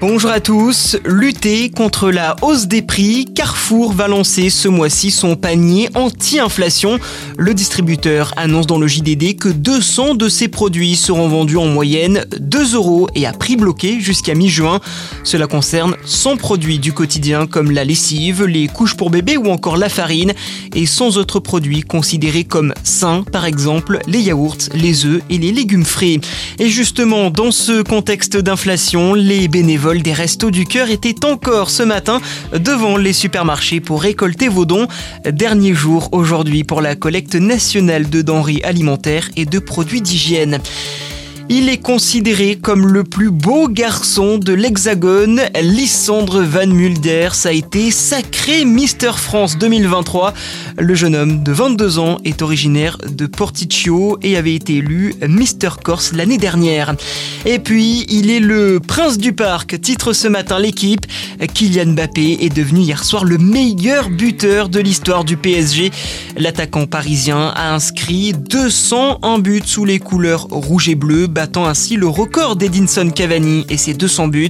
Bonjour à tous. Lutter contre la hausse des prix, Carrefour va lancer ce mois-ci son panier anti-inflation. Le distributeur annonce dans le JDD que 200 de ses produits seront vendus en moyenne 2 euros et à prix bloqué jusqu'à mi-juin. Cela concerne 100 produits du quotidien comme la lessive, les couches pour bébé ou encore la farine et 100 autres produits considérés comme sains, par exemple les yaourts, les œufs et les légumes frais. Et justement, dans ce contexte d'inflation, les bénévoles des Restos du Cœur étaient encore ce matin devant les supermarchés pour récolter vos dons. Dernier jour aujourd'hui pour la collecte nationale de denrées alimentaires et de produits d'hygiène. Il est considéré comme le plus beau garçon de l'Hexagone. Lysandre Van Mulders a été sacré Mister France 2023. Le jeune homme de 22 ans est originaire de Porticcio et avait été élu Mister Corse l'année dernière. Et puis, il est le prince du parc, titre ce matin l'équipe. Kylian Mbappé est devenu hier soir le meilleur buteur de l'histoire du PSG. L'attaquant parisien a inscrit 201 buts sous les couleurs rouge et bleu battant ainsi le record d'Edinson Cavani et ses 200 buts.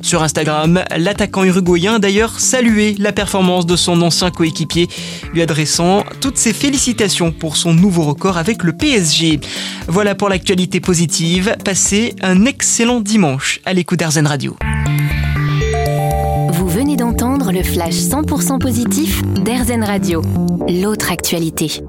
Sur Instagram, l'attaquant uruguayen a d'ailleurs salué la performance de son ancien coéquipier, lui adressant toutes ses félicitations pour son nouveau record avec le PSG. Voilà pour l'actualité positive. Passez un excellent dimanche à l'écoute d'Arzen Radio. Vous venez d'entendre le flash 100% positif d'Airzen Radio. L'autre actualité.